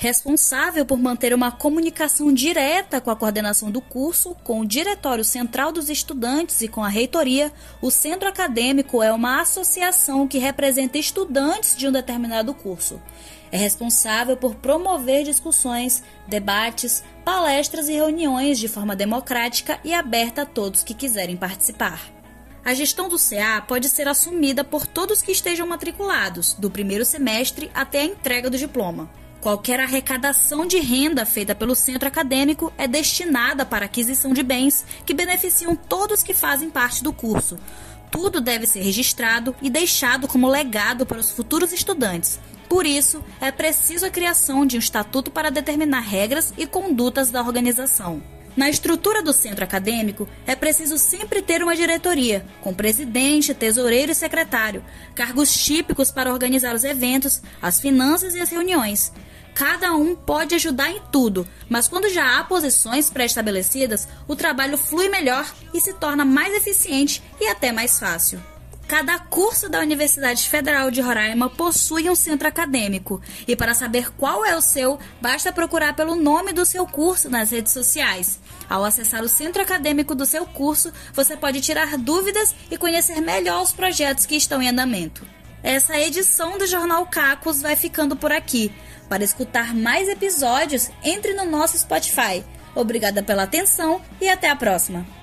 responsável por manter uma comunicação direta com a coordenação do curso, com o Diretório Central dos Estudantes e com a reitoria, o centro acadêmico é uma associação que representa estudantes de um determinado curso. É responsável por promover discussões, debates, palestras e reuniões de forma democrática e aberta a todos que quiserem participar. A gestão do CA pode ser assumida por todos que estejam matriculados, do primeiro semestre até a entrega do diploma. Qualquer arrecadação de renda feita pelo centro acadêmico é destinada para aquisição de bens que beneficiam todos que fazem parte do curso. Tudo deve ser registrado e deixado como legado para os futuros estudantes. Por isso, é preciso a criação de um estatuto para determinar regras e condutas da organização. Na estrutura do centro acadêmico, é preciso sempre ter uma diretoria, com presidente, tesoureiro e secretário, cargos típicos para organizar os eventos, as finanças e as reuniões. Cada um pode ajudar em tudo, mas quando já há posições pré-estabelecidas, o trabalho flui melhor e se torna mais eficiente e até mais fácil. Cada curso da Universidade Federal de Roraima possui um centro acadêmico, e para saber qual é o seu, basta procurar pelo nome do seu curso nas redes sociais. Ao acessar o centro acadêmico do seu curso, você pode tirar dúvidas e conhecer melhor os projetos que estão em andamento. Essa edição do Jornal Cacos vai ficando por aqui. Para escutar mais episódios, entre no nosso Spotify. Obrigada pela atenção e até a próxima!